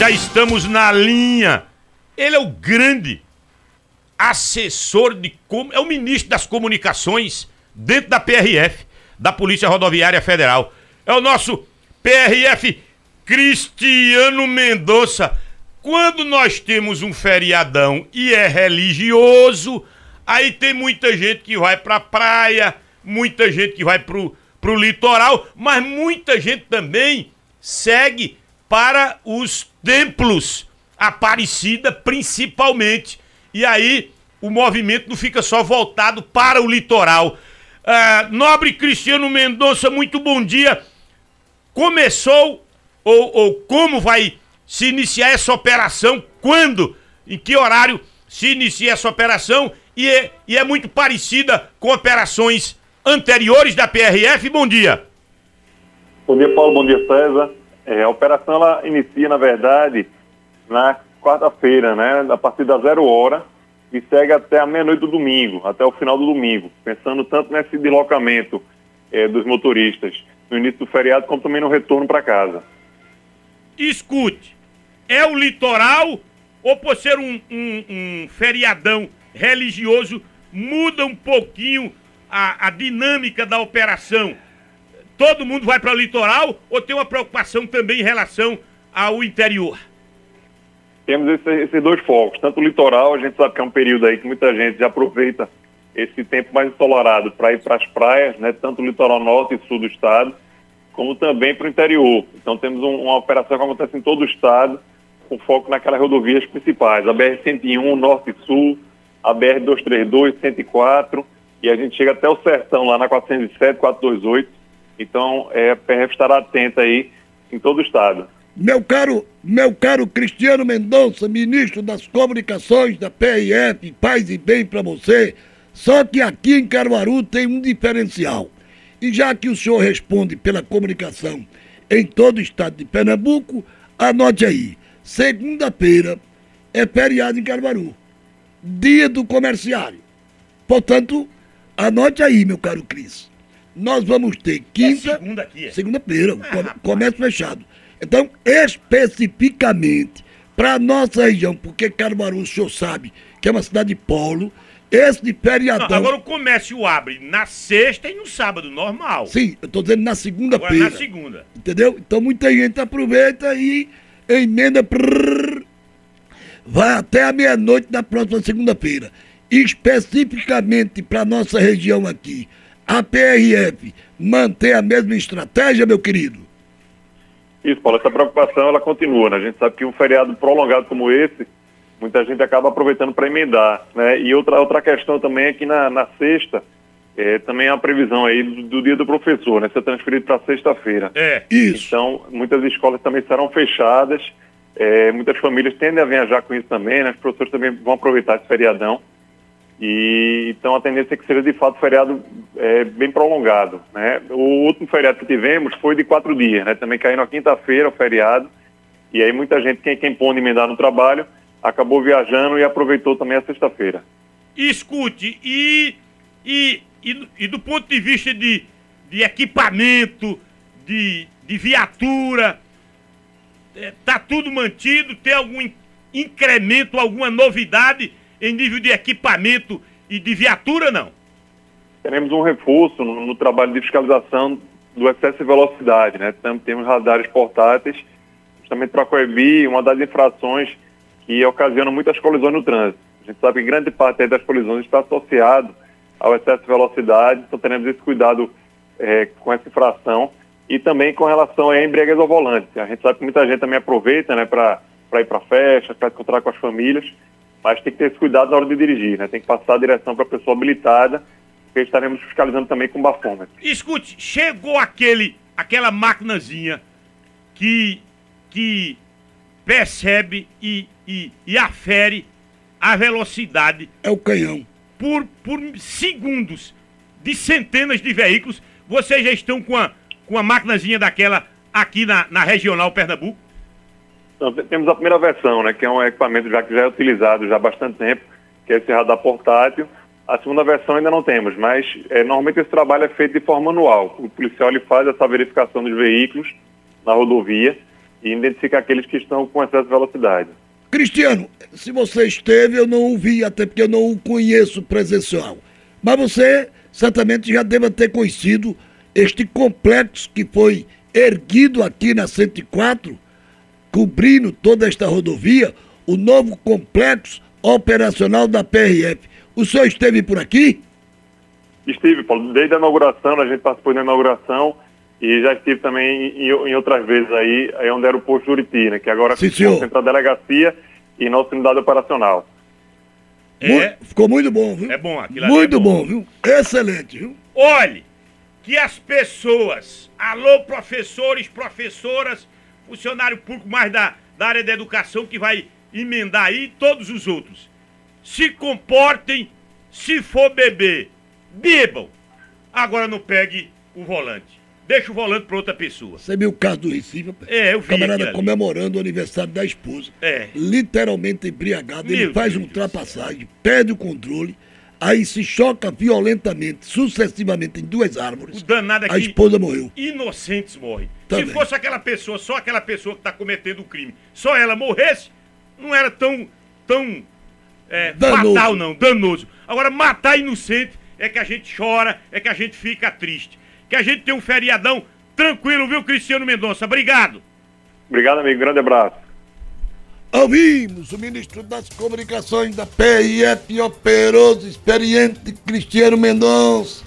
Já estamos na linha. Ele é o grande assessor de como é o ministro das comunicações dentro da PRF, da Polícia Rodoviária Federal. É o nosso PRF Cristiano Mendonça. Quando nós temos um feriadão e é religioso, aí tem muita gente que vai pra praia, muita gente que vai pro, pro litoral, mas muita gente também segue para os templos Aparecida principalmente. E aí o movimento não fica só voltado para o litoral. Ah, nobre Cristiano Mendonça, muito bom dia. Começou ou, ou como vai se iniciar essa operação? Quando? Em que horário se inicia essa operação? E é, e é muito parecida com operações anteriores da PRF? Bom dia. Bom dia, Paulo. Bom dia, César. É, a operação ela inicia, na verdade, na quarta-feira, né, a partir da zero hora, e segue até a meia-noite do domingo, até o final do domingo, pensando tanto nesse deslocamento é, dos motoristas no início do feriado, como também no retorno para casa. Escute, é o litoral ou por ser um, um, um feriadão religioso muda um pouquinho a, a dinâmica da operação? Todo mundo vai para o litoral ou tem uma preocupação também em relação ao interior? temos esse, esses dois focos, tanto o litoral, a gente sabe que é um período aí que muita gente aproveita esse tempo mais ensolarado para ir para as praias, né, tanto o litoral norte e sul do estado, como também para o interior. Então temos um, uma operação que acontece em todo o estado, com foco naquelas rodovias principais, a BR-101, norte e sul, a BR-232, 104, e a gente chega até o Sertão, lá na 407, 428. Então, é, a PRF estará atenta aí em todo o estado. Meu caro, meu caro Cristiano Mendonça, ministro das Comunicações da PRF, paz e bem para você. Só que aqui em Caruaru tem um diferencial. E já que o senhor responde pela comunicação em todo o estado de Pernambuco, anote aí. Segunda-feira é feriado em Caruaru. Dia do comerciário. Portanto, anote aí, meu caro Cris. Nós vamos ter quinta. É segunda aqui, é? Segunda-feira, ah, comércio fechado. Então, especificamente para a nossa região, porque Caruaru, o senhor sabe que é uma cidade polo, esse de feriadão... Não, agora o comércio abre na sexta e no sábado, normal. Sim, eu estou dizendo na segunda-feira. na segunda. Entendeu? Então muita gente aproveita e emenda... Prrr, vai até a meia-noite da próxima segunda-feira. Especificamente para nossa região aqui, a PRF mantém a mesma estratégia, meu querido? Isso, Paulo, essa preocupação ela continua, né? A gente sabe que um feriado prolongado como esse, muita gente acaba aproveitando para emendar, né? E outra, outra questão também é que na, na sexta, é, também há a previsão aí do, do, dia do professor, né? Ser transferido para sexta-feira. É. Isso. Então, muitas escolas também serão fechadas, é, muitas famílias tendem a viajar com isso também, né? Os professores também vão aproveitar esse feriadão. E então a tendência é que seja de fato feriado é, bem prolongado. Né? O último feriado que tivemos foi de quatro dias, né? também caiu na quinta-feira o feriado. E aí muita gente, quem, quem pôde emendar no trabalho, acabou viajando e aproveitou também a sexta-feira. Escute, e, e, e, e, do ponto de vista de, de equipamento, de, de viatura, é, tá tudo mantido? Tem algum incremento, alguma novidade? Em nível de equipamento e de viatura, não? Teremos um reforço no, no trabalho de fiscalização do excesso de velocidade, né? Temos radares portáteis, justamente para coibir uma das infrações que ocasiona muitas colisões no trânsito. A gente sabe que grande parte das colisões está associado ao excesso de velocidade, então teremos esse cuidado é, com essa infração e também com relação a embriaguez ao volante. A gente sabe que muita gente também aproveita né, para ir para festa, para encontrar com as famílias, mas tem que ter esse cuidado na hora de dirigir, né? Tem que passar a direção para a pessoa habilitada, porque estaremos fiscalizando também com bafômetro. Escute, chegou aquele, aquela maquinazinha que, que percebe e, e, e afere a velocidade. É o canhão. Por, por segundos de centenas de veículos. Vocês já estão com a, com a maquinazinha daquela aqui na, na Regional Pernambuco? Então, temos a primeira versão, né, que é um equipamento já que já é utilizado já há bastante tempo, que é esse radar portátil. A segunda versão ainda não temos, mas é, normalmente esse trabalho é feito de forma manual. O policial ele faz essa verificação dos veículos na rodovia e identificar aqueles que estão com excesso de velocidade. Cristiano, se você esteve, eu não o vi, até porque eu não o conheço presencial. Mas você certamente já deve ter conhecido este complexo que foi erguido aqui na 104, cobrindo toda esta rodovia, o novo complexo operacional da PRF. O senhor esteve por aqui? Estive, Paulo, desde a inauguração, a gente participou da inauguração e já estive também em, em outras vezes aí, aí onde era o posto Juriti, né, que agora Sim, concentra a delegacia e nossa unidade operacional. É, ficou muito bom, viu? É bom, aquilo ali Muito é bom. bom, viu? Excelente, viu? Olhe, que as pessoas, alô professores, professoras, funcionário público mais da, da área da educação que vai emendar aí, todos os outros, se comportem, se for beber, bebam. Agora não pegue o volante. Deixa o volante para outra pessoa. Você viu o caso do Recife? É, eu vi Camarada comemorando o aniversário da esposa. É. Literalmente embriagado. Ele Meu faz Deus uma ultrapassagem, perde o controle, aí se choca violentamente, sucessivamente em duas árvores. O danado A aqui. esposa morreu. Inocentes morrem. Também. Se fosse aquela pessoa, só aquela pessoa que está cometendo o crime, só ela morresse, não era tão, tão é, fatal, não, danoso. Agora, matar inocente é que a gente chora, é que a gente fica triste. Que a gente tem um feriadão tranquilo, viu, Cristiano Mendonça? Obrigado. Obrigado, amigo. Grande abraço. Ouvimos o ministro das Comunicações da PIF, operoso, experiente Cristiano Mendonça.